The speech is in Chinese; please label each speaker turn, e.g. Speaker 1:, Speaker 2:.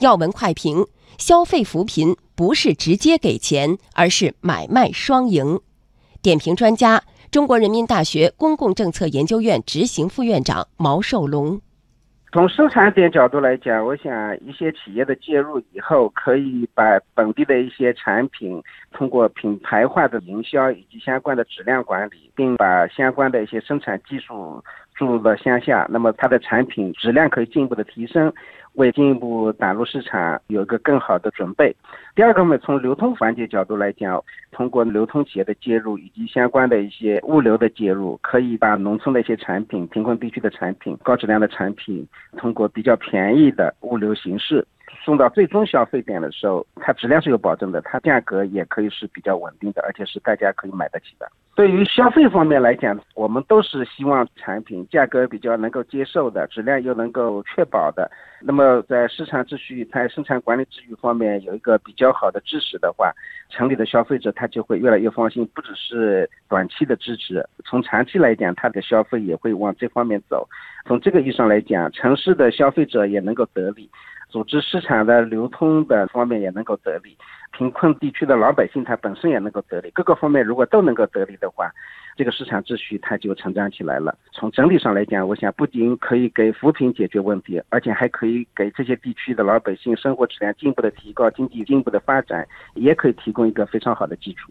Speaker 1: 要闻快评：消费扶贫不是直接给钱，而是买卖双赢。点评专家：中国人民大学公共政策研究院执行副院长毛寿龙。
Speaker 2: 从生产点角度来讲，我想一些企业的介入以后，可以把本地的一些产品通过品牌化的营销以及相关的质量管理，并把相关的一些生产技术注入到乡下，那么它的产品质量可以进一步的提升。为进一步打入市场有一个更好的准备。第二个呢，从流通环节角度来讲，通过流通企业的介入以及相关的一些物流的介入，可以把农村的一些产品、贫困地区的产品、高质量的产品，通过比较便宜的物流形式。送到最终消费点的时候，它质量是有保证的，它价格也可以是比较稳定的，而且是大家可以买得起的。对于消费方面来讲，我们都是希望产品价格比较能够接受的，质量又能够确保的。那么在市场秩序、在生产管理秩序方面有一个比较好的支持的话，城里的消费者他就会越来越放心，不只是短期的支持，从长期来讲，他的消费也会往这方面走。从这个意义上来讲，城市的消费者也能够得利。组织市场的流通的方面也能够得利，贫困地区的老百姓他本身也能够得利，各个方面如果都能够得利的的话，这个市场秩序它就成长起来了。从整体上来讲，我想不仅可以给扶贫解决问题，而且还可以给这些地区的老百姓生活质量进一步的提高，经济进一步的发展，也可以提供一个非常好的基础。